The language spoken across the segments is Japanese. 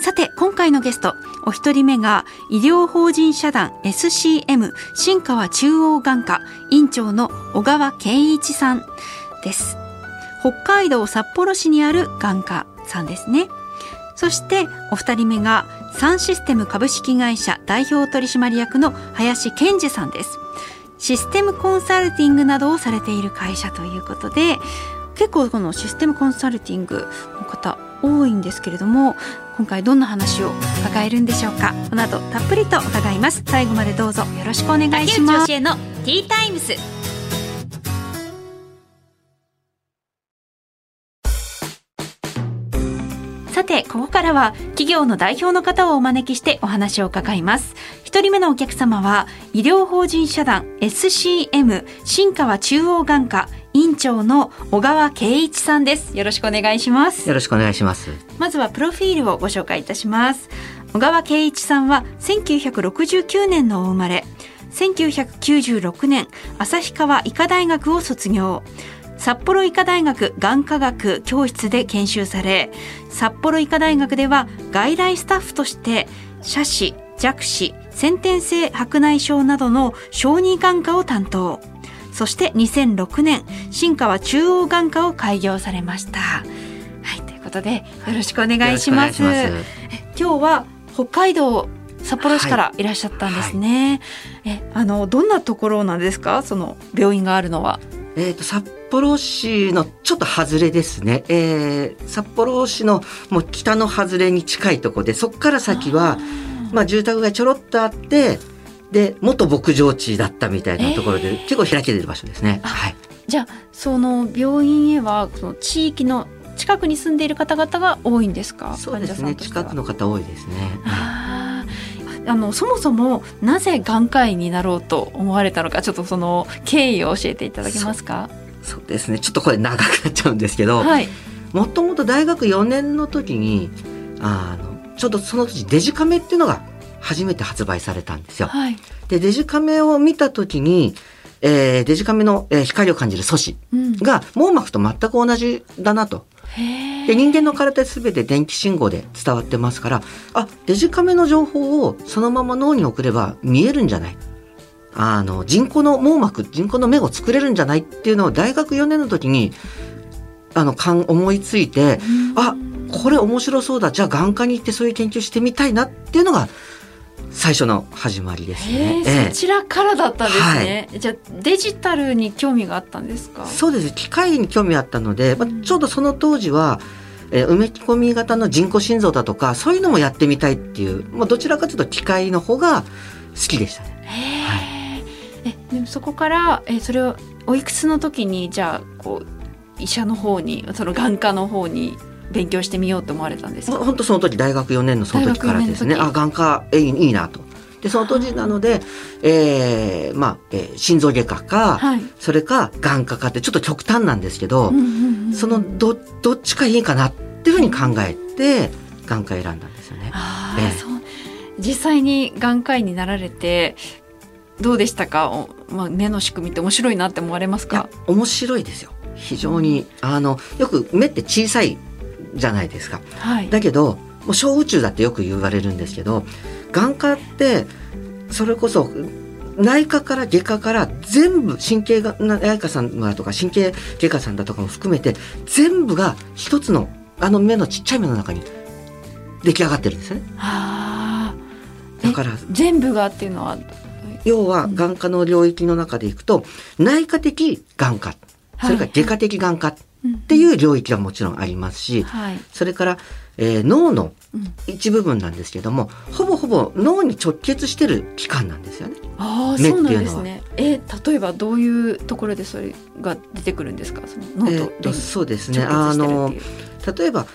さて今回のゲストお一人目が医療法人社団 SCM 新川中央眼科院長の小川健一さんです。北海道札幌市にある眼科さんですね。そしてお二人目がサンシステム株式会社代表取締役の林健二さんです。システムコンサルティングなどをされている会社ということで結構このシステムコンサルティングの方多いんですけれども今回どんな話を伺えるんでしょうか？この後たっぷりと伺います。最後までどうぞよろしくお願いします。竹内のティータイムスさてここからは企業の代表の方をお招きしてお話を伺います。一人目のお客様は医療法人社団 SCM 新川中央眼科。院長の小川圭一さんです。よろしくお願いします。よろしくお願いします。まずはプロフィールをご紹介いたします。小川圭一さんは1969年のお生まれ。1996年旭川医科大学を卒業。札幌医科大学眼科学教室で研修され札幌医科大学では外来スタッフとして斜視弱視先天性白内障などの小児眼科を担当そして2006年新川中央眼科を開業されました。はいということでよろしくお願いします。今日は北海道札幌市からい。らっしゃったんですね、はい。はい、えあのどんなところなんですか？その病院があるのは。えっ、ー、と札幌市のちょっと外れですね、えー、札幌市のもう北の外れに近いところでそこから先はまあ住宅がちょろっとあってで元牧場地だったみたいなところで、えー、結構開けてる場所ですね。はい、じゃあその病院へはその地域の近くに住んでいる方々が多いんですか？そうですね。近くの方多いですね。ああのそもそもなぜ眼科医になろうと思われたのかちょっとその経緯を教えていただけますか？そうですね。ちょっとこれ長くなっちゃうんですけど、はい、もともと大学4年の時にあのちょっとその時デジカメっていうのが初めて発売されたんですよ。はい、でデジカメを見た時に、えー、デジカメの、えー、光を感じる素子が網膜と全く同じだなと。で人間の体すべて電気信号で伝わってますからあデジカメの情報をそのまま脳に送れば見えるんじゃない？あの人工の網膜人工の目を作れるんじゃないっていうのを大学4年の時にあの思いついて、あこれ面白そうだ。じゃあ眼科に行ってそういう研究してみたいなっていうのが最初の始まりですね。えー、そちらからだったんですね。はい、じゃあデジタルに興味があったんですか？そうです。機械に興味あったので、まあ、ちょうどその当時は。えー、埋め込み型の人工心臓だとかそういうのもやってみたいっていう、まあ、どちらかというと機械の方が好きでしたね。はい、えでもそこから、えー、それをおいくつの時にじゃあこう医者の方にその眼科の方に勉強してみようと思われたんですか？本当その時大学4年のその時からですね。あ眼科えいいなと。でその当時なので、えー、まあ、えー、心臓外科か、はい、それか眼科かってちょっと極端なんですけど、うんうんうん、そのどどっちかいいかなっていうふうに考えて眼科選んだんですよね。あえー、そう。実際に眼科医になられてどうでしたか、まあ、目の仕組みって面白いなって思われますか？面白いですよ。非常にあのよく目って小さいじゃないですか。はい、だけどもう小宇宙だってよく言われるんですけど眼科ってそれこそ内科から外科から全部神経内科さんだとか神経外科さんだとかも含めて全部が一つのあの目のちっちゃい目の中に出来上がってるんですね。だから全部がっていうのは？要は眼科の領域の中でいくと内科的眼科。それから外科的眼科っていう領域はもちろんありますし、はい、それから、えー、脳の一部分なんですけども、うん、ほぼほぼ脳に直結してる器官なんですよね。ああ、そうなんですね。えー、例えばどういうところでそれが出てくるんですか？その脳と、えー、そうですね。あの例えば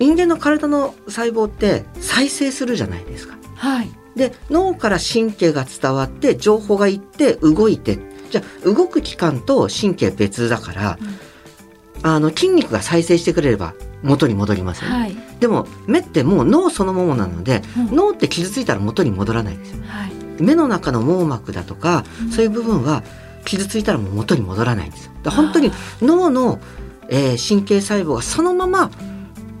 人間の体の細胞って再生するじゃないですか。はい、で脳から神経が伝わって情報がいって動いてじゃあ動く器官と神経別だから、うん、あの筋肉が再生してくれれば元に戻りますよね、はい、でも目ってもう脳そのものなので、うん、脳って傷ついたら元に戻らないですよ、はい、目の中の網膜だとか、うん、そういう部分は傷ついたらもう元に戻らないんですよ。本当に脳の、えー、神経細胞がそのまま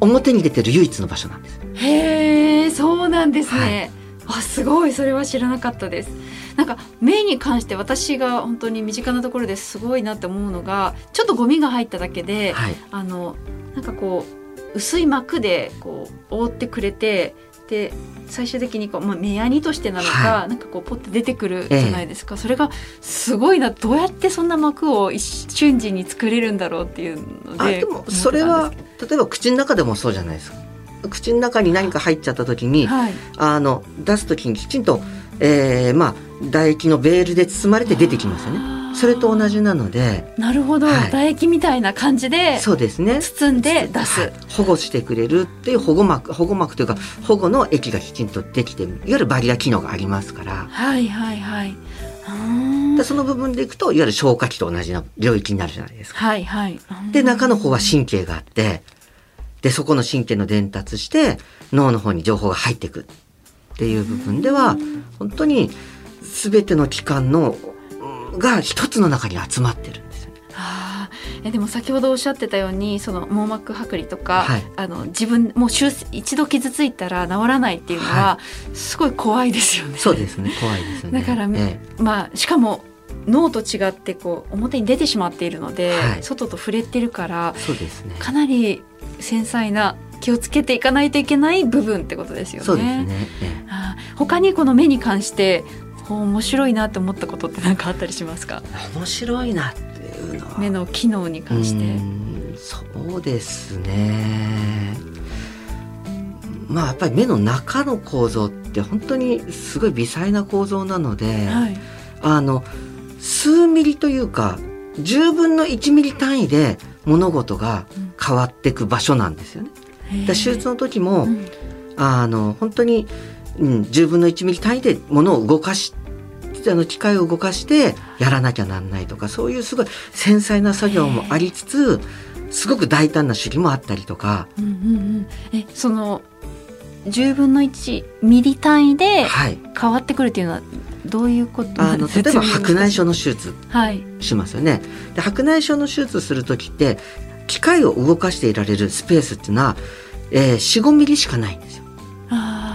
表に出てる唯一の場所なんです。へえそうなんですね、はい、あすごい。それは知らなかったですなんか目に関して私が本当に身近なところですごいなって思うのがちょっとゴミが入っただけで、はい、あのなんかこう薄い膜でこう覆ってくれてで最終的にこう、まあ、目やにとしてなのか、はい、なんかこうポッて出てくるじゃないですか、ええ、それがすごいなどうやってそんな膜を一瞬時に作れるんだろうっていうのででもそれは例えば口の中でもそうじゃないですか。口の中に何か入っちゃった時に、はい、あの出す時にきちんと、えー、まあ唾液のベールで包まれて出てきますよね。それと同じなのでなるほど、はい、唾液みたいな感じでそうですね。包んで出す、はい、保護してくれるっていう保護膜保護膜というか保護の液がきちんとできていわゆるバリア機能がありますから。はいはいはい。でその部分でいくといわゆる消化器と同じな領域になるじゃないですか。はいはい、で中の方は神経があってでそこの神経の伝達して脳の方に情報が入っていくっていう部分では本当に全ての器官のが一つの中に集まってるんですよね。はあ、えでも先ほどおっしゃってたようにその網膜剥離とか、はい、あの自分もう一度傷ついたら治らないっていうのは、すごい怖いですよね。そうですね怖いですよね。だから、ええ、まあしかも脳と違ってこう表に出てしまっているので、はい、外と触れてるからそうですねかなり繊細な気をつけていかないといけない部分ってことですよね。そうですね。他にこの目に関して面白いなって思ったことって何かあったりしますか？面白いなっていうのは。目の機能に関して。そうですね。まあやっぱり目の中の構造って本当にすごい微細な構造なので、はい、あの数ミリというか10分の1ミリ単位で物事が変わっていく場所なんですよね。手術の時も、うん、あの本当に、うん、10分の1ミリ単位で物を動かしあの機械を動かしてやらなきゃなんないとかそういうすごい繊細な作業もありつつすごく大胆な手技もあったりとか。うんうんうん、えその10分の1ミリ単位で変わってくるっていうのはどういうこと？あの例えば白内障の手術しますよね。はい、で白内障の手術する時って機械を動かしていられるスペースっていうのは、えー、45ミリしかない。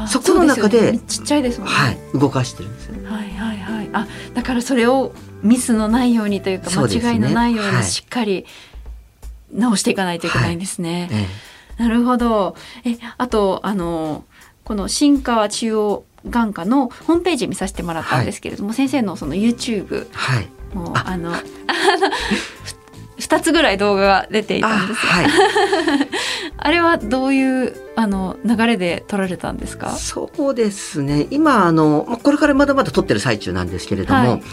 そこの中で、ね、ちっちゃいですもんね。はい、動かしてるんですよ、ね。はいはいはい。あ、だからそれをミスのないようにというか間違いのないようにしっかり直していかないといけないんですね。はいはいなるほど。え、あとあのこの新川中央眼科のホームページ見させてもらったんですけれども、はい、先生のその YouTube も、はい、あの 2つぐらい動画が出ていたんですがあはい、あれはどういうあの流れで撮られたんですか？そうですね。今あのこれからまだまだ撮ってる最中なんですけれども、はい、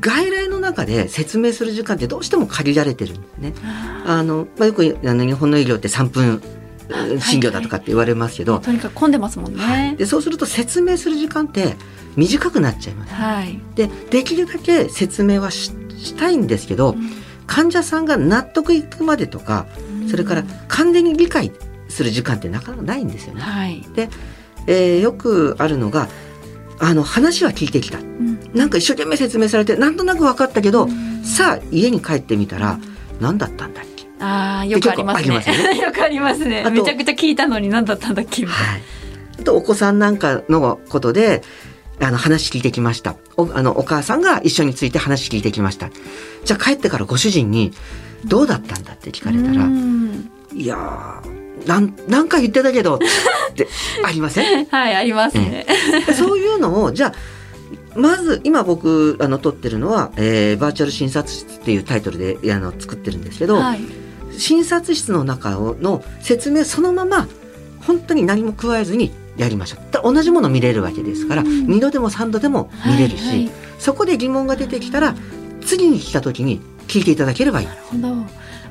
外来の中で説明する時間ってどうしても限られてるんですね。あのまあ、よくあの日本の医療って3分診療だとかって言われますけど、はい。はい、とにかく混んでますもんね、はい、でそうすると説明する時間って短くなっちゃいます、はい、でできるだけ説明はしたいんですけど、うん患者さんが納得いくまでとか、それから完全に理解する時間ってなかなかないんですよね。はい、で、えー、よくあるのがあの話は聞いてきた、うん、なんか一生懸命説明されてなんとなく分かったけど、うん、さあ家に帰ってみたら何だったんだっけ？あよくありますね。すね よくありますね。めちゃくちゃ聞いたのに何だったんだっけ？みたいな。はい、あとお子さんなんかのことであの話聞いてきました。おあのお母さんが一緒について話聞いてきました。じゃあ帰ってからご主人に「どうだったんだ?」って聞かれたら「いやなん何回言ってたけど」って ありません？はいありますね、そういうのをじゃあまず今僕あの撮ってるのは、えー、バーチャル診察室っていうタイトルであの作ってるんですけど、はい、診察室の中の説明そのまま本当に何も加えずにやりましょう。同じもの見れるわけですから、うん、2度でも3度でも見れるし、はいはい、そこで疑問が出てきたら次に来た時に聞いていただければいい。なるほど。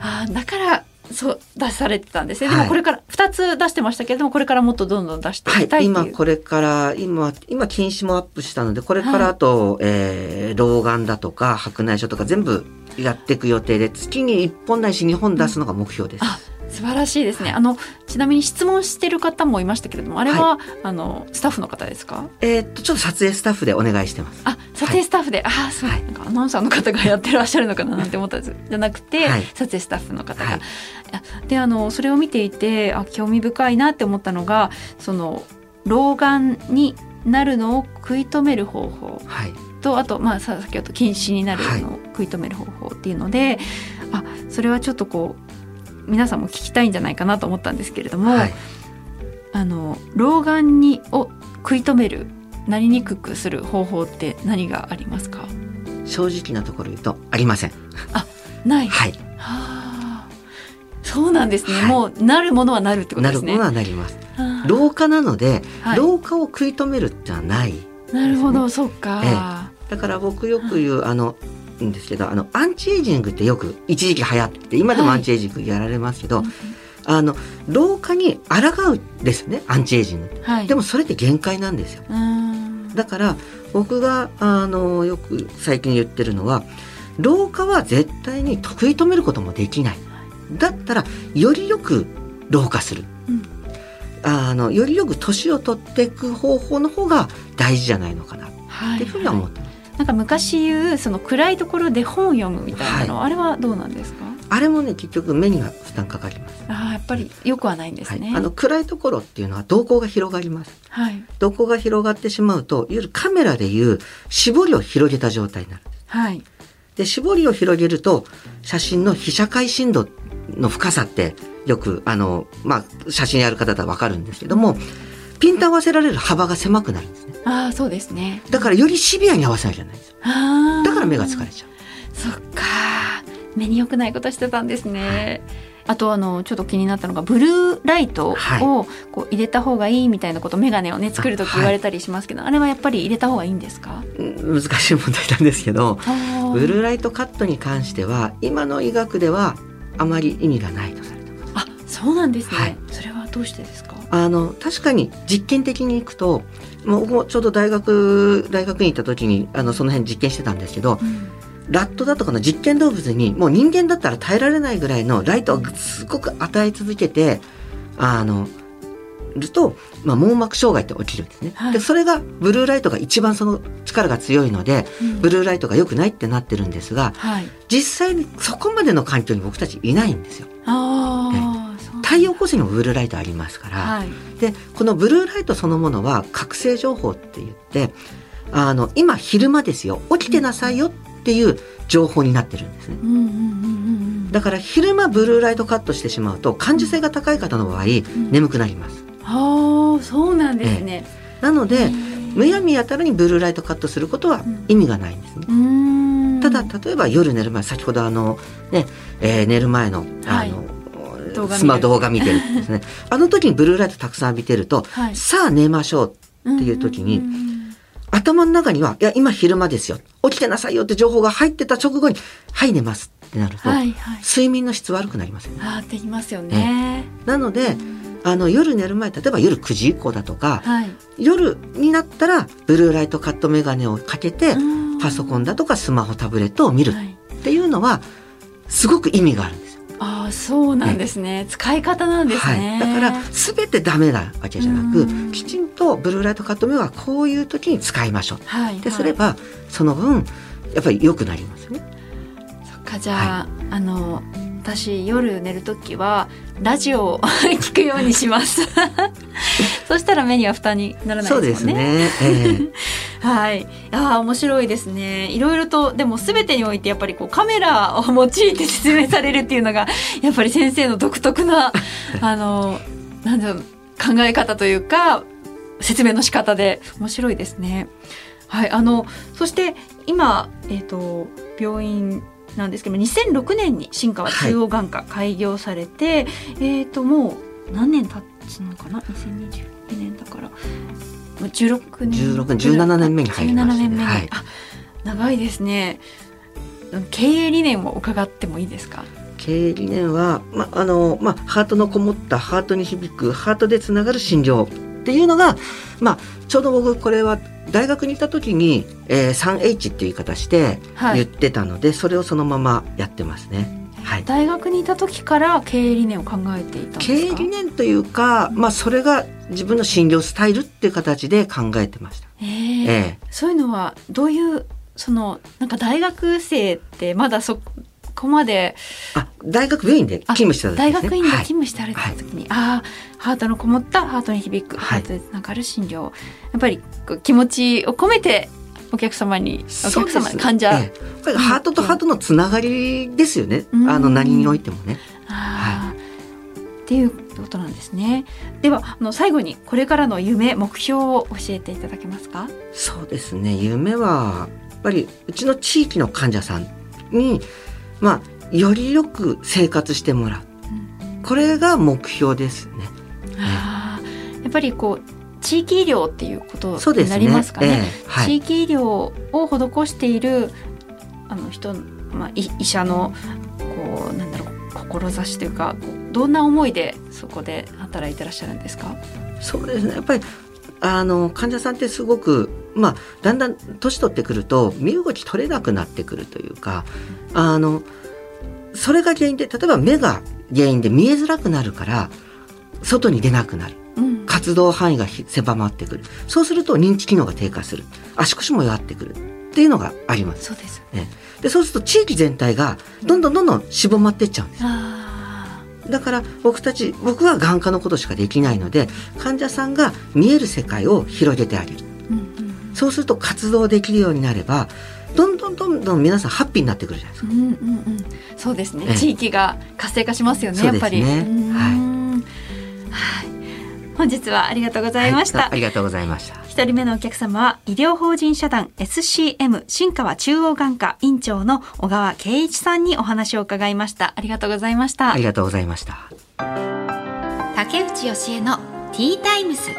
あだからそう出されてたんですね、はい、でもこれから2つ出してましたけれどもこれからもっとどんどん出していきたいい、はい、今これから今今禁止もアップしたのでこれからあと、はい、えー、老眼だとか白内障とか全部やっていく予定で月に1本ないし2本出すのが目標です。うん素晴らしいですね。あのちなみに質問してる方もいましたけれども、あれは、はい、あのスタッフの方ですか？えー、っとちょっと撮影スタッフでお願いしてます。あ、撮影スタッフで、はい、ああそう、なんかアナウンサーの方がやってらっしゃるのかななんて思ったんです。じゃなくて、はい、撮影スタッフの方が。で、あのそれを見ていて、あ興味深いなって思ったのが、その老眼になるのを食い止める方法。はい。とあと、まあ、先ほど禁止になるのを食い止める方法っていうので、はい、あそれはちょっとこう皆さんも聞きたいんじゃないかなと思ったんですけれども、はい、あの老眼にを食い止めるなりにくくする方法って何がありますか？正直なところ言うとありません。あない。はい。はあ。そうなんですね、はい、もうなるものはなるってことですね。なるものはなります。老化なので、はい、老化を食い止めるじゃない、ね、なるほどそっか、ええ、だから僕よく言うあのんですけどあのアンチエイジングってよく一時期流行って今でもアンチエイジングやられますけど、はい、あの老化に抗うですねアンチエイジング、はい、でもそれって限界なんですよ。だから僕があのよく最近言ってるのは老化は絶対に食い止めることもできない。だったらよりよく老化する、うん、あのよりよく年を取っていく方法の方が大事じゃないのかな。っていうふうには思ってます。はいなんか昔言うその暗いところで本を読むみたいなの、はい、あれはどうなんですか？あれもね結局目には負担かかります。あやっぱりよくはないんですね、はい、あの暗いところっていうのは瞳孔が広がります、はい、瞳孔が広がってしまうといわゆるカメラでいう絞りを広げた状態になるはい。で絞りを広げると写真の被写界深度の深さってよくあのまあ写真やる方だとわかるんですけども、ピント合わせられる幅が狭くなるんですね。あそうですね。だからよりシビアに合わせなきゃいけないんですだから目が疲れちゃう。そっか目に良くないことしてたんですね、はい、あとあのちょっと気になったのがブルーライトをこう入れた方がいいみたいなこと眼鏡をね作る時言われたりしますけどあはい、あれはやっぱり入れた方がいいんですか？難しい問題なんですけど ブルーライトカットに関しては今の医学ではあまり意味がないとされてます。あそうなんですね、はい、それはどうしてですか？あの確かに実験的にいくと僕もちょうど大学大学に行った時にあのその辺実験してたんですけど、うん、ラットだとかの実験動物にもう人間だったら耐えられないぐらいのライトをすごく与え続けてあのると、まあ、網膜障害って起きるんですね、はい、でそれがブルーライトが一番その力が強いので、うん、ブルーライトが良くないってなってるんですが、はい、実際にそこまでの環境に僕たちいないんですよ。あ太陽光線にもブルーライトありますから、はい、でこのブルーライトそのものは覚醒情報って言ってあの今昼間ですよ起きてなさいよっていう情報になってるんですね。だから昼間ブルーライトカットしてしまうと感受性が高い方の場合、うん、眠くなります。ああそうなんですね。えなのでむやみやたらにブルーライトカットすることは意味がないんですね。うん。ただ例えば夜寝る前先ほどあのね、えー、寝る前のあの、はいスマ動画見てるんですね。あの時にブルーライトたくさん浴びてると、はい、さあ寝ましょうっていう時に、頭の中には、いや、今昼間ですよ。起きてなさいよって情報が入ってた直後に、はい、寝ますってなると、はいはい、睡眠の質悪くなりますよね。あできますよね。なので、あの夜寝る前例えば夜9時以降だとか、はい、夜になったらブルーライトカット眼鏡をかけてパソコンだとかスマホタブレットを見るっていうのはすごく意味があるんです。ああそうなんですね、使い方なんですね、はい、だから全てダメなわけじゃなくきちんとブルーライトカット目はこういう時に使いましょう、はい、ってすれば、その分やっぱり良くなりますね。そっかじゃあ、あの私夜寝る時はラジオを 聞くようにします。そしたら目には負担にならないですね。そうですね。えー、はい。ああ面白いですね。いろいろとでもすべてにおいてやっぱりこうカメラを用いて説明されるっていうのが やっぱり先生の独特な あのなんだろう考え方というか説明の仕方で面白いですね。はい。あのそして今えっ、ー、と病院なんですけど2006年に新川中央眼科開業されて、はい、えっ、ともう何年経つのかな？2022年だから16年。16年17年目に入りました、ね、17年目に、はい、あ長いですね。経営理念を伺ってもいいですか？経経営理念は、まあのまあ、ハートのこもったハートに響くハートでつながる診療っていうのが、まあ、ちょうど僕これは大学にいた時に、えー、3H っていう言い方して言ってたので、はい、それをそのままやってますね。はい、大学にいた時から経営理念を考えていた経営理念というか、まあ、それが自分の診療スタイルっていう形で考えてました。えー、えー、そういうのはどういうそのなんか大学生ってまだそこまで？あ大学病院で勤務してた、ね、大学院で勤務してられた時に、はい、ああハートのこもったハートに響く、はい、ハートでつながる診療。やっぱり気持ちを込めてお客様にお客様患者、ええ、ハートとハートのつながりですよね、うん、あの何においてもね。はい、っていうことなんですね。ではあの最後にこれからの夢目標を教えていただけますか？そうですね。夢はやっぱりうちの地域の患者さんにまあよりよく生活してもらう、うん、これが目標ですね。やっぱりこう地域医療っていうことになりますかね。ねえ。ーはい、地域医療を施しているあの人、まあ、医者のこうなんだろう志というかどんな思いでそこで働いてらっしゃるんですか？そうですね。やっぱりあの患者さんってすごく、まあ、だんだん年取ってくると身動き取れなくなってくるというかあのそれが原因で例えば目が原因で見えづらくなるから外に出なくなる。活動範囲が狭まってくるそうすると認知機能が低下する足腰も弱ってくるっていうのがあります。そうです、ね、でそうすると地域全体がどんどんどんどんしぼまっていっちゃうんです。だから僕たち僕は眼科のことしかできないので患者さんが見える世界を広げてあげる、うんうん、そうすると活動できるようになればどんどんどんどん皆さんハッピーになってくるじゃないですか。うんうんうん、そうですね、地域が活性化しますよね、やっぱり。ね、はい。本日はありがとうございました、はい、ありがとうございました。一人目のお客様は医療法人社団 SCM 新川中央眼科院長の小川圭一さんにお話を伺いました。ありがとうございました。ありがとうございました。竹内義恵のティータイムス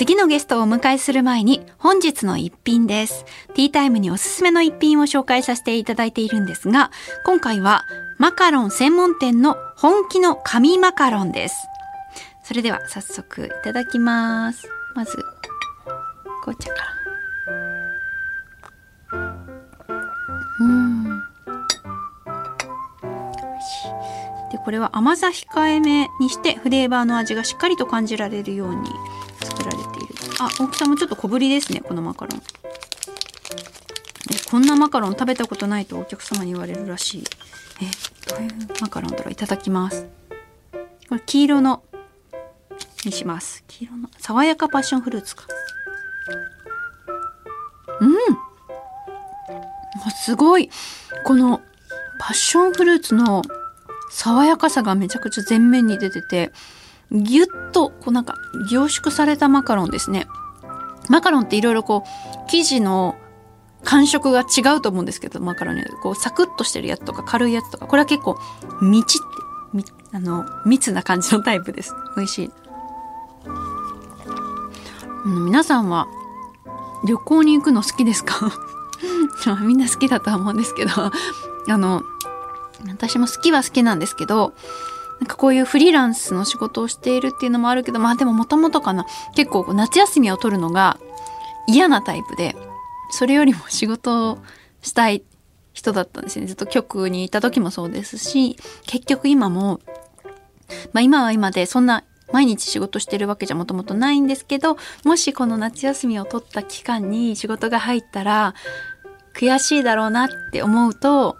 次のゲストをお迎えする前に本日の一品です。ティータイムにおすすめの一品を紹介させていただいているんですが、今回はマカロン専門店の本気の紙マカロンです。それでは早速いただきます。まず、紅茶から。うん。で、これは甘さ控えめにしてフレーバーの味がしっかりと感じられるようにあ大きさもちょっと小ぶりですねこのマカロン。こんなマカロン食べたことないとお客様に言われるらしい。えどういうマカロンだろういただきます。これ黄色のにします。黄色の爽やかパッションフルーツか。うん。すごい。このパッションフルーツの爽やかさがめちゃくちゃ前面に出ててぎゅっとこうなんか凝縮されたマカロンですね。マカロンっていろいろこう生地の感触が違うと思うんですけどマカロンにこうサクッとしてるやつとか軽いやつとかこれは結構みちってみあの密な感じのタイプです。美味しい、皆さんは旅行に行くの好きですか？みんな好きだとは思うんですけど。あの私も好きは好きなんですけどなんかこういうフリーランスの仕事をしているっていうのもあるけど、まあでももともとかな、結構夏休みを取るのが嫌なタイプで、それよりも仕事をしたい人だったんですね。ずっと局にいた時もそうですし、結局今も、まあ今は今でそんな毎日仕事してるわけじゃもともとないんですけど、もしこの夏休みを取った期間に仕事が入ったら、悔しいだろうなって思うと、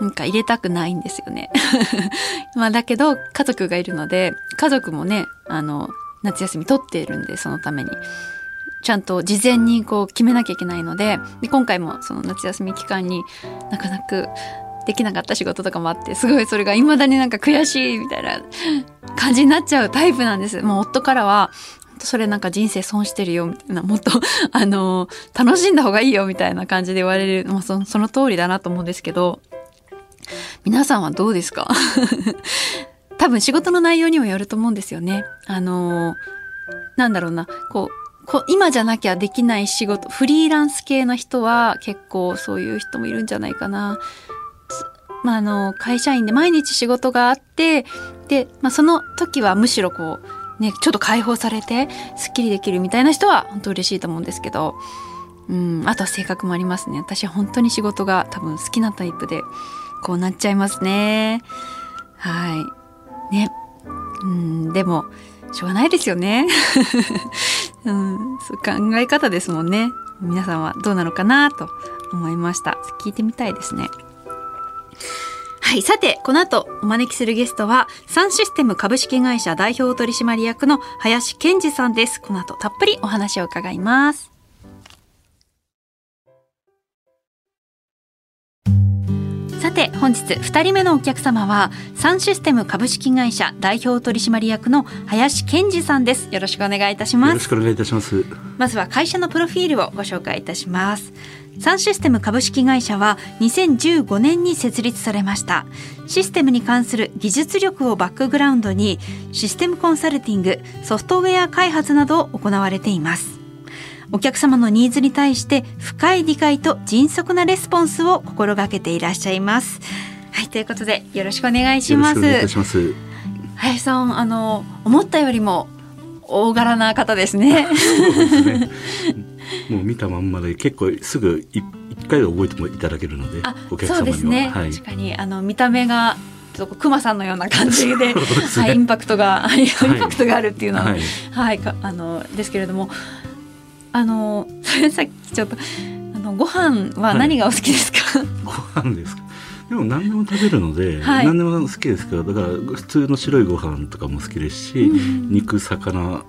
なんか入れたくないんですよね。まあだけど家族がいるので、家族もね、あの、夏休み取っているんで、そのために。ちゃんと事前にこう決めなきゃいけないので、で今回もその夏休み期間になかなかできなかった仕事とかもあって、すごいそれが未だになんか悔しいみたいな感じになっちゃうタイプなんです。もう夫からは、それなんか人生損してるよみたいな、もっと、あの、楽しんだ方がいいよみたいな感じで言われる、まあそその通りだなと思うんですけど、皆さんはどうですか？多分仕事の内容にもよると思うんですよね。あの、なんだろうな。こうこ今じゃなきゃできない仕事フリーランス系の人は結構そういう人もいるんじゃないかな。まあ、あの会社員で毎日仕事があってで、まあ、その時はむしろこう、ね、ちょっと解放されてすっきりできるみたいな人は本当嬉しいと思うんですけど、うん、あとは性格もありますね。私は本当に仕事が多分好きなタイプで。こうなっちゃいますねはいねうんでもしょうがないですよね。うん、そう考え方ですもんね。皆さんはどうなのかなと思いました。聞いてみたいですね。はい。さて、この後お招きするゲストは、サンシステム株式会社代表取締役の林健二さんです。この後たっぷりお話を伺います。さて本日2人目のお客様はサンシステム株式会社代表取締役の林健二さんです。よろしくお願いいたします。よろしくお願いいたします。まずは会社のプロフィールをご紹介いたします。サンシステム株式会社は2015年に設立されました。システムに関する技術力をバックグラウンドにシステムコンサルティングソフトウェア開発などを行われていますお客様のニーズに対して深い理解と迅速なレスポンスを心がけていらっしゃいます。はい、ということでよろしくお願いします。ます林さん、あの思ったよりも大柄な方ですね。そうですね。もう見たまんまで結構すぐ一回で覚えてもいただけるので、お客様そうですね。はい、確かにあの見た目がとクマさんのような感じで、ね、はい、インパクトが、インパクトがあるっていうのは、はい、はい、あのですけれども、あのさっきちょっとあのご飯は何がお好きですか、はい、ご飯ですか？でも何でも食べるので、はい、何でも好きですからだから普通の白いご飯とかも好きですし、うん、肉魚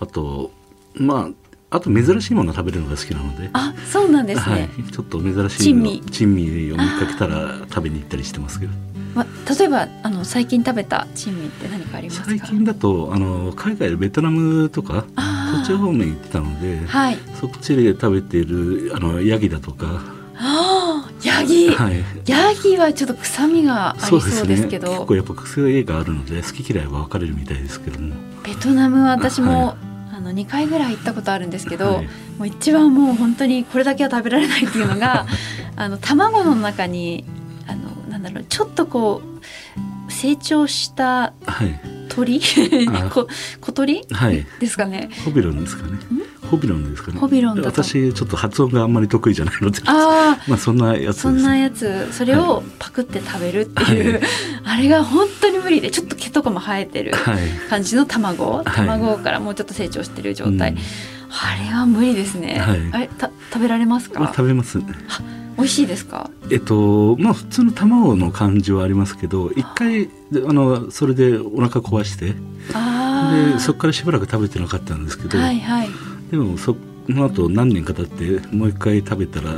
あとまああと珍しいもの食べるのが好きなので。あそうなんですね、はい、ちょっと珍しい珍味。珍味を見かけたら食べに行ったりしてますけどま、例えばあの最近食べた珍味って何かありますか？最近だとあの海外でベトナムとかそっち方面行ってたので、はい、そっちで食べているあのヤギだとか。あヤギ、はい、ヤギはちょっと臭みがありそうですけど、ね、結構やっぱ癖があるので好き嫌いは分かれるみたいですけども。ベトナムは私も、はい、あの2回ぐらい行ったことあるんですけど、はい、もう一番もう本当にこれだけは食べられないっていうのが あの卵の中にだろうちょっとこう成長した鳥、はい、こ小鳥、はい、ですかね。ホビロンですかね。ホビロンですかね。ホビロン私ちょっと発音があんまり得意じゃないので。あまあそんなやつそんなやつ。それをパクって食べるっていう、はい、あれが本当に無理でちょっと毛とかも生えてる感じの卵、卵からもうちょっと成長してる状態、うん、あれは無理ですね、はい、あれた食べられますか？食べます美味しいですか？えっとまあ普通の卵の感じはありますけど一回あのそれでお腹壊してでそこからしばらく食べてなかったんですけど、はいはい、でもその後何年か経ってもう一回食べたら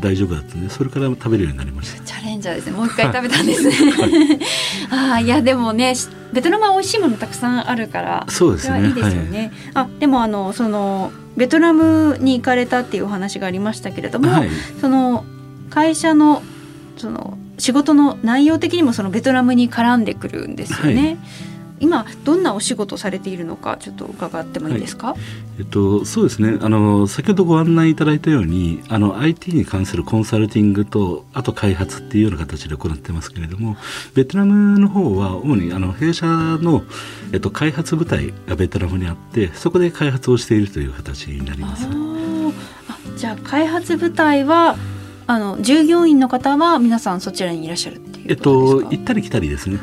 大丈夫だったんでそれから食べるようになりました。チャレンジャーですね。もう一回食べたんですね、はい、あいやでもねベトナムは美味しいものたくさんあるからそうですね。いいですよね、はい、あでもあのそのベトナムに行かれたっていうお話がありましたけれども、はい、その会社のその仕事の内容的にもそのベトナムに絡んでくるんですよね。はい、今どんなお仕事されているのかちょっと伺ってもいいですか、はい、えっと、そうですね。あの先ほどご案内いただいたようにあの IT に関するコンサルティングとあと開発っていうような形で行ってますけれどもベトナムの方は主にあの弊社の、えっと、開発部隊がベトナムにあってそこで開発をしているという形になります。あじゃあ開発部隊はあの従業員の方は皆さんそちらにいらっしゃるっていうえっと行ったり来たりですね。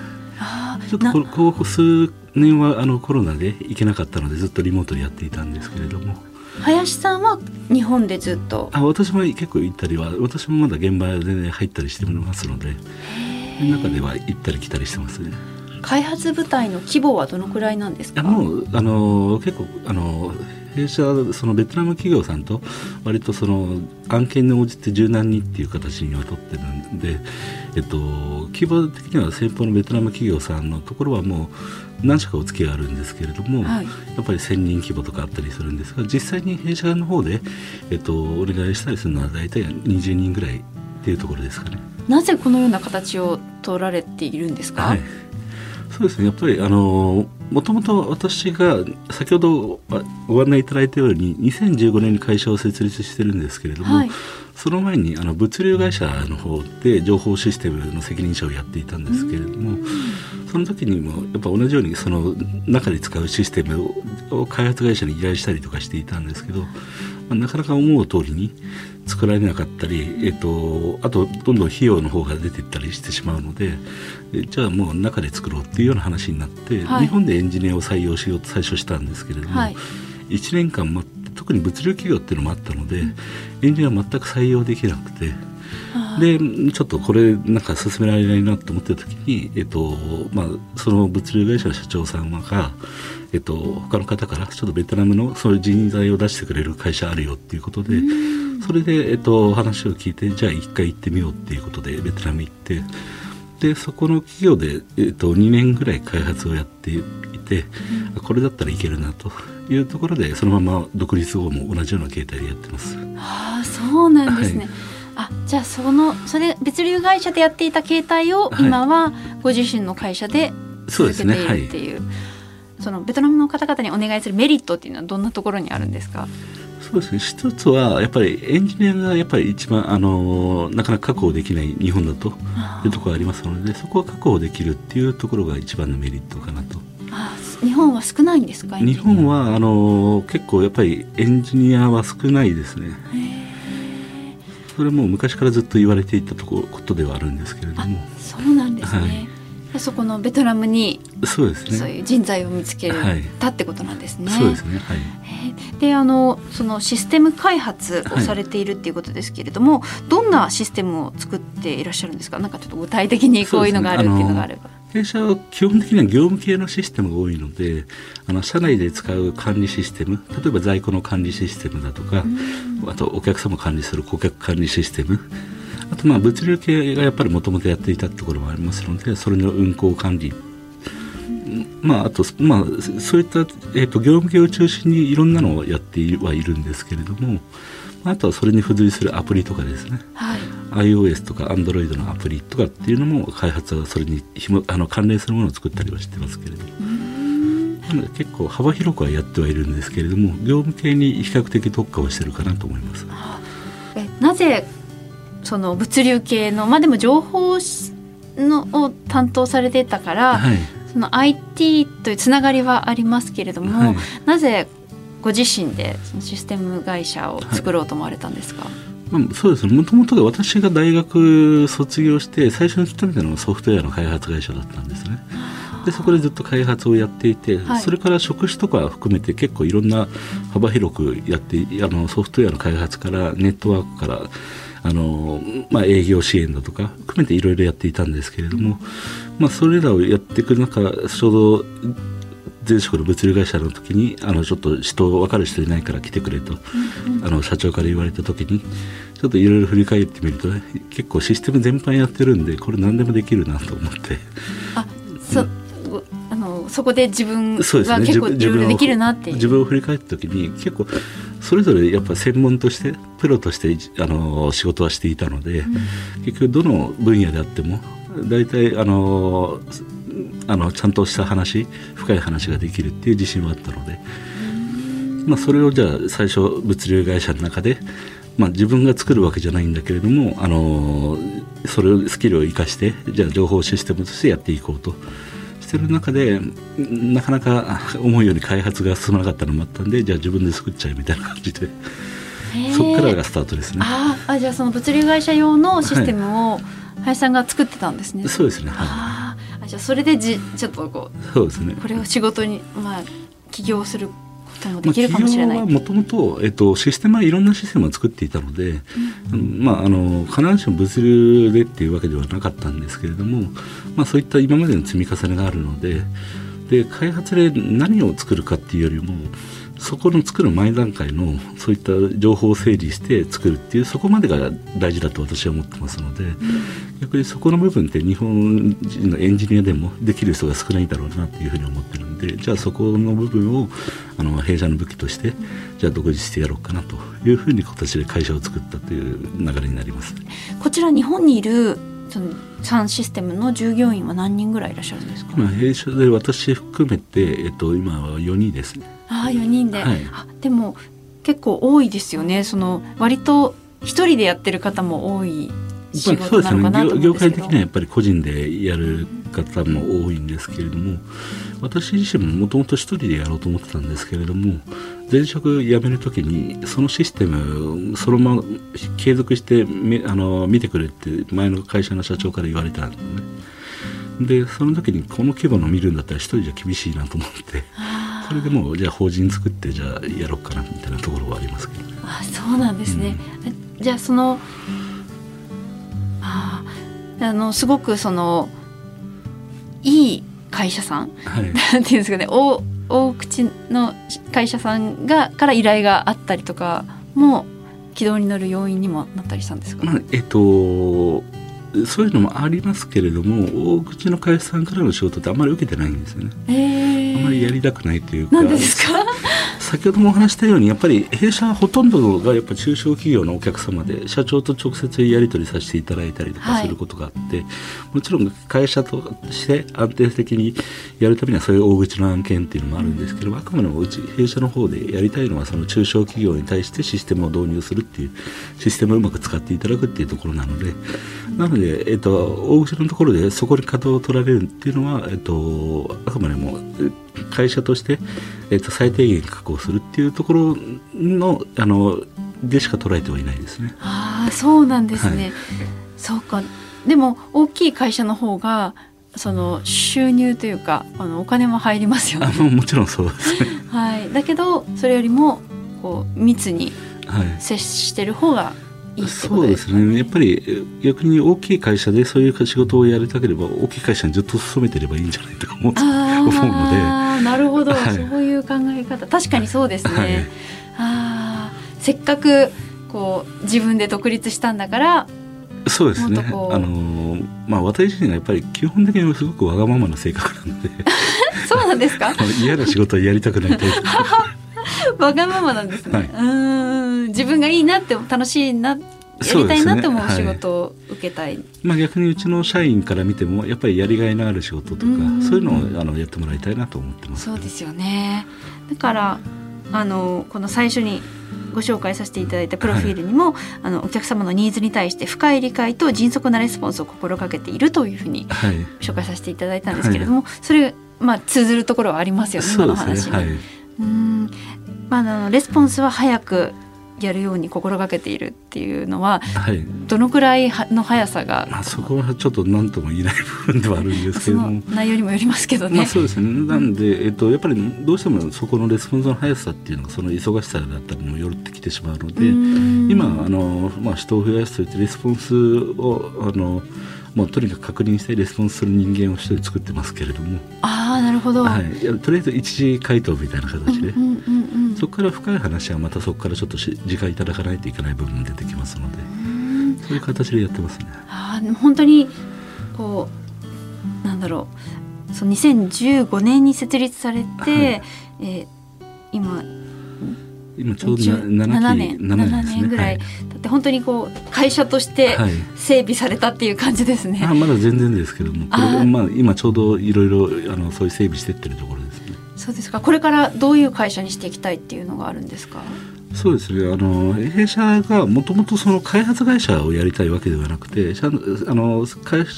ちょっとこここ数年はあのコロナで行けなかったのでずっとリモートでやっていたんですけれども。林さんは日本でずっと？あ私も結構行ったりは私もまだ現場で、ね、入ったりしてますので。中では行ったり来たりしてますね。開発部隊の規模はどのくらいなんですか？もうあの結構あの弊社はそのベトナム企業さんと割とその案件に応じて柔軟にっていう形には取ってるんで、えっと、規模的には先方のベトナム企業さんのところはもう何社かお付き合いあるんですけれども、はい、やっぱり1000人規模とかあったりするんですが実際に弊社の方で、えっと、お願いしたりするのは大体20人ぐらいっていうところですかね。なぜこのような形を取られているんですか、はい。そうですね。やっぱりあのもともと私が先ほどご案内いただいたように2015年に会社を設立してるんですけれども、はい、その前にあの物流会社の方で情報システムの責任者をやっていたんですけれどもその時にもやっぱ同じようにその中で使うシステムを開発会社に依頼したりとかしていたんですけど、まあ、なかなか思う通りに作られなかったり、えっと、あとどんどん費用の方が出ていったりしてしまうのでじゃあもう中で作ろうっていうような話になって、はい、日本でエンジニアを採用しようと最初したんですけれども、はい、1年間待って特に物流企業っていうのもあったので、うん、エンジニアは全く採用できなくて。でちょっとこれなんか進められないなと思ってた時に、えっとまあ、その物流会社の社長さんが、えっと、他の方からちょっとベトナムのそういう人材を出してくれる会社あるよっていうことでそれで、えっと、話を聞いてじゃあ一回行ってみようっていうことでベトナム行ってでそこの企業で、えっと、2年ぐらい開発をやっていて、これだったらいけるなというところでそのまま独立後も同じような形態でやってます。あそうなんですね、はい。あじゃあそのそれ物流会社でやっていた形態を今はご自身の会社で続けているっていう。はい、そのベトナムの方々にお願いするメリットっていうのはどんなところにあるんですか？そうですね。一つはやっぱりエンジニアがやっぱり一番あのなかなか確保できない日本だというところがありますのでそこは確保できるっていうところが一番のメリットかなと。日本は少ないんですか？日本はあの結構やっぱりエンジニアは少ないですね。それも昔からずっと言われていたとこことではあるんですけれども。そうなんですね、はい、そこのベトナムにそうですね。そういう人材を見つけたってことなんですね。そうですね。はい、であのそのシステム開発をされているっていうことですけれども、はい、どんなシステムを作っていらっしゃるんですか？なんかちょっと具体的にこういうのがあるっていうのがあれば。弊社は基本的には業務系のシステムが多いのであの社内で使う管理システム例えば在庫の管理システムだとか、あとお客様管理する顧客管理システムあとまあ物流系がやっぱりもともとやっていたところもありますのでそれの運行管理まあ、あと、まあ、そういった、えーと、業務系を中心にいろんなのをやってはいるんですけれどもあとはそれに付随するアプリとかですね、はい、iOS とか Android のアプリとかっていうのも開発はそれにひもあの関連するものを作ったりはしてますけれども。なので結構幅広くはやってはいるんですけれども業務系に比較的特化をしてるかなと思います。えなぜその物流系のまあでも情報のを担当されてたから、はい、その IT というつながりはありますけれども、はい、なぜご自身でそのシステム会社を作ろうと思われたんですか、はいまあ、そうですね。もともと私が大学卒業して最初に勤めたのがソフトウェアの開発会社だったんですね。でそこでずっと開発をやっていて、はい、それから職種とか含めて結構いろんな幅広くやってあのソフトウェアの開発からネットワークからあの、まあ、営業支援だとか含めていろいろやっていたんですけれども、まあ、それらをやっていく中ちょうど前職の物流会社の時にあのちょっと人分かる人いないから来てくれと、うんうん、あの社長から言われた時にちょっといろいろ振り返ってみると、ね、結構システム全般やってるんでこれ何でもできるなと思って。あそ、うん、あのそこで自分が結構自分できるなって自分を振り返った時に結構それぞれやっぱ専門としてプロとしてあの仕事はしていたので、うん、結局どの分野であっても大体あのあのちゃんとした話深い話ができるっていう自信はあったので、まあ、それをじゃあ最初物流会社の中で、まあ、自分が作るわけじゃないんだけれどもあのそれをスキルを生かしてじゃあ情報システムとしてやっていこうと。してる中でなかなか思うように開発が進まなかったのもあったんでじゃあ自分で作っちゃえみたいな感じでそこからがスタートですね。ああじゃあその物流会社用のシステムを林さんが作ってたんですね、はい、そうですね、はい。じゃあそれでじちょっとこうそうですね。これを仕事にまあ起業することもできるかもしれない。もともと、えっと、システムはいろんなシステムを作っていたので、うん、まあ、あの必ずしも物流でっていうわけではなかったんですけれども、まあ、そういった今までの積み重ねがあるのでで開発で何を作るかっていうよりもそこの作る前段階のそういった情報を整理して作るっていうそこまでが大事だと私は思ってますので、うん、逆にそこの部分って日本人のエンジニアでもできる人が少ないだろうなっていうふうに思ってるんでじゃあそこの部分をあの弊社の武器としてじゃあ独立してやろうかなというふうに今年で会社を作ったという流れになります。こちら日本にいるそのサンシステムの従業員は何人ぐらいいらっしゃるんですか？今弊社で私含めて、えっと、今は4人ですね。ああ4人で、はい、あでも結構多いですよね。その割と一人でやってる方も多い仕事なのかなと思うんですけど、ね、業界的にはやっぱり個人でやる方も多いんですけれども私自身ももともと一人でやろうと思ってたんですけれども前職辞める時にそのシステムそのまま継続してあの見てくれって前の会社の社長から言われたんですね。でその時にこの規模の見るんだったら一人じゃ厳しいなと思ってそれでもうじゃあ法人作ってじゃあやろうかなみたいなところはありますけど、ね、あそうなんですね、うん、じゃあそのああのすごくそのいい会社さん、はい、なんていうんですかね。大大口の会社さんがから依頼があったりとかも軌道に乗る要因にもなったりしたんですか、まあ、えっとそういうのもありますけれども大口の会社さんからの仕事ってあんまり受けてないんですよね。えー、あんまりやりたくないというか。なんですか？先ほどもお話したようにやっぱり弊社はほとんどがやっぱ中小企業のお客様で社長と直接やり取りさせていただいたりとかすることがあって、はい、もちろん会社として安定的にやるためにはそういう大口の案件っていうのもあるんですけど、あくまでもうち弊社の方でやりたいのはその中小企業に対してシステムを導入するっていうシステムをうまく使っていただくっていうところなのでなので、えっと、大口のところでそこに稼働を取られるっていうのは、えっと、あくまでも会社として、えっと、最低限確保するっていうところのあのでしか捉えてはいないですね。ああそうなんですね。はい、そうかでも大きい会社の方がその収入というかあのお金も入りますよね。あもちろんそうですね。はい、だけどそれよりもこう密に接してる方がいいそうですね。やっぱり逆に大きい会社でそういう仕事をやりたければ大きい会社にずっと勤めてればいいんじゃないと思う思うので。なるほど、はい、そういう考え方。確かにそうですね、はい、あせっかくこう自分で独立したんだからそうですね。あのまあ私自身がやっぱり基本的にすごくわがままな性格なので。そうなんですか？嫌な仕事はやりたくないという わがままなんですね、はい、うん。自分がいいなって楽しいなやりたいなって思う仕事を受けたい、ねはい、まあ、逆にうちの社員から見てもやっぱりやりがいのある仕事とかそういうのをあのやってもらいたいなと思ってます、そうですよね。だからあのこの最初にご紹介させていただいたプロフィールにも、はい、あのお客様のニーズに対して深い理解と迅速なレスポンスを心がけているというふうに紹介させていただいたんですけれども、はい、それまあ通ずるところはありますよね、今の話うんまあ、あのレスポンスは早くやるように心がけているっていうのは、はい、どのくらいの速さが、まあ、そこはちょっと何とも言えない部分ではあるんですけど。も内容にもよりますけどね、まあ、そうですね。なんで、えっと、やっぱりどうしてもそこのレスポンスの速さっていうのがその忙しさだったりもよってきてしまうので今あの、まあ、人を増やすといってレスポンスをあのもうとにかく確認してレスポンスする人間を一人作ってますけれども。ああなるほど、はい、とりあえず一時回答みたいな形で、うんうんうんうん、そこから深い話はまたそこからちょっと時間いただかないといけない部分も出てきますのでそういう形でやってますね。あ本当にこうなんだろうそう2015年に設立されて、はい、えー、今今ちょうど 7, 7年 ,7 年,7年ぐらい、だって本当にこう会社として整備されたっていう感じですね。あまだ全然ですけどもこれまあ、今ちょうどいろいろあのそういう整備してってるところ。そうですか。これからどういう会社にしていきたいっていうのがあるんですか？そうですね。あの弊社がもともとその開発会社をやりたいわけではなくてあの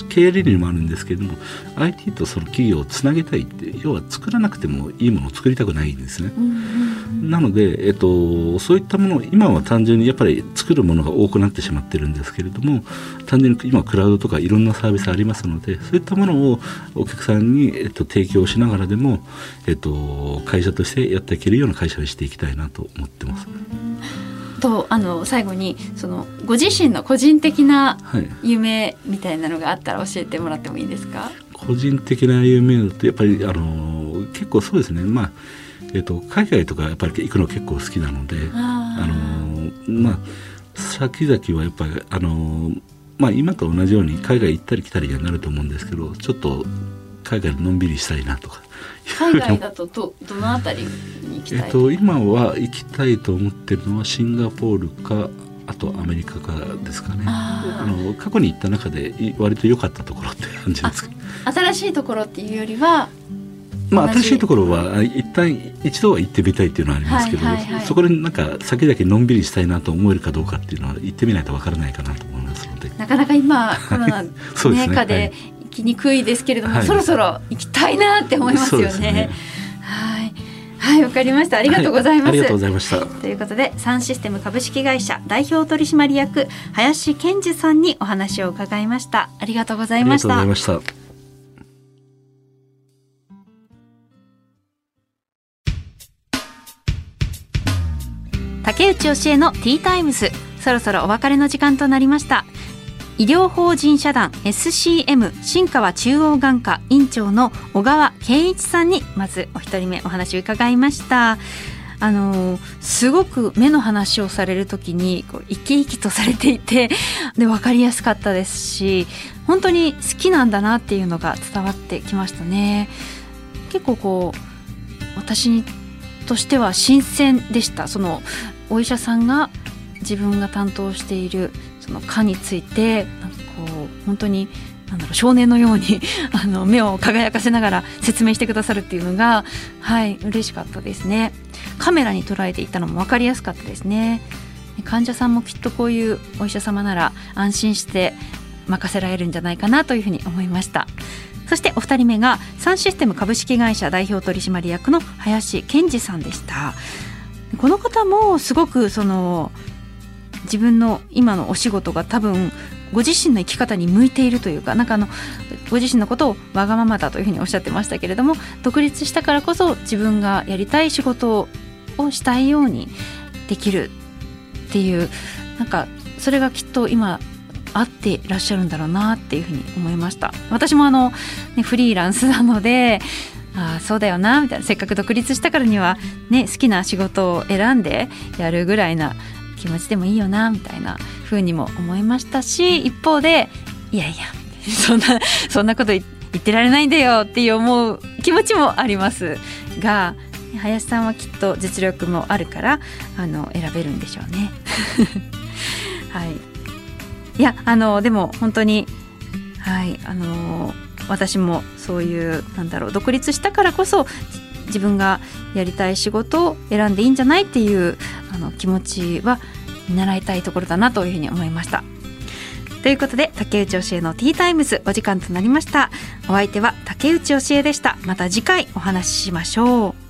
経営理念もあるんですけれども IT とその企業をつなげたいって要は作らなくてもいいものを作りたくないんですね。なので、えっと、そういったもの今は単純にやっぱり作るものが多くなってしまってるんですけれども単純に今クラウドとかいろんなサービスありますのでそういったものをお客さんに、えっと、提供しながらでも、えっと、会社としてやっていけるような会社にしていきたいなと思ってます。とあの最後にそのご自身の個人的な夢みたいなのがあったら教えてもらってもいいですか、はい、個人的な夢だとやっぱりあの結構そうですね。まあえーと、海外とかやっぱり行くの結構好きなのであのまあ先々はやっぱりあのまあ今と同じように海外行ったり来たりにはなると思うんですけどちょっと海外でのんびりしたいなとか。海外だとどどのあたりに行きたい、えっと、今は行きたいと思ってるのはシンガポールかあとアメリカからですかね。あの過去に行った中で割と良かったところって感じですか？新しいところっていうよりはまあ、新しいところは一旦一度は行ってみたいっていうのはありますけど、はいはいはい、そこになんか先々のんびりしたいなと思えるかどうかっていうのは行ってみないとわからないかなと思いますので。なかなか今コロナ、ね、下で行きにくいですけれども、はい、そろそろ行きたいなって思いますよね。ね。はい。はいわかりました。ありがとうございます、はい、ありがとうございました。ということでサンシステム株式会社代表取締役林健二さんにお話を伺いました。ありがとうございました竹内教えのティータイムズ。そろそろお別れの時間となりました。医療法人社団 SCM 新川中央眼科院長の小川圭一さんにまずお一人目お話を伺いました。あのすごく目の話をされる時にこう生き生きとされていてで分かりやすかったですし本当に好きなんだなっていうのが伝わってきましたね。結構こう私にとしては新鮮でした。そのお医者さんが自分が担当しているその科についてなんかこう本当になんだろう少年のように あの目を輝かせながら説明してくださるっていうのがはい嬉しかったですね。カメラに捉えていたのも分かりやすかったですね。患者さんもきっとこういうお医者様なら安心して任せられるんじゃないかなというふうに思いました。そしてお二人目がサンシステム株式会社代表取締役の林健二さんでした。この方もすごくその自分の今のお仕事が多分ご自身の生き方に向いているというかなんかあのご自身のことをわがままだというふうにおっしゃってましたけれども独立したからこそ自分がやりたい仕事をしたいようにできるっていうなんかそれがきっと今合ってらっしゃるんだろうなっていうふうに思いました。私もあの、ね、フリーランスなのでああそうだよなみたいな。せっかく独立したからには、ね、好きな仕事を選んでやるぐらいな気持ちでもいいよなみたいな風にも思いましたし一方でいやいや そんなそんなこと言ってられないんだよっていう思う気持ちもあります。が林さんはきっと実力もあるからあの選べるんでしょうね。はい、いやあのでも本当にはいあの私もそういうなんだろう独立したからこそ自分がやりたい仕事を選んでいいんじゃないっていうあの気持ちは見習いたいところだなというふうに思いました。ということで竹内教えのティータイムズお時間となりました。お相手は竹内教えでした。また次回お話ししましょう。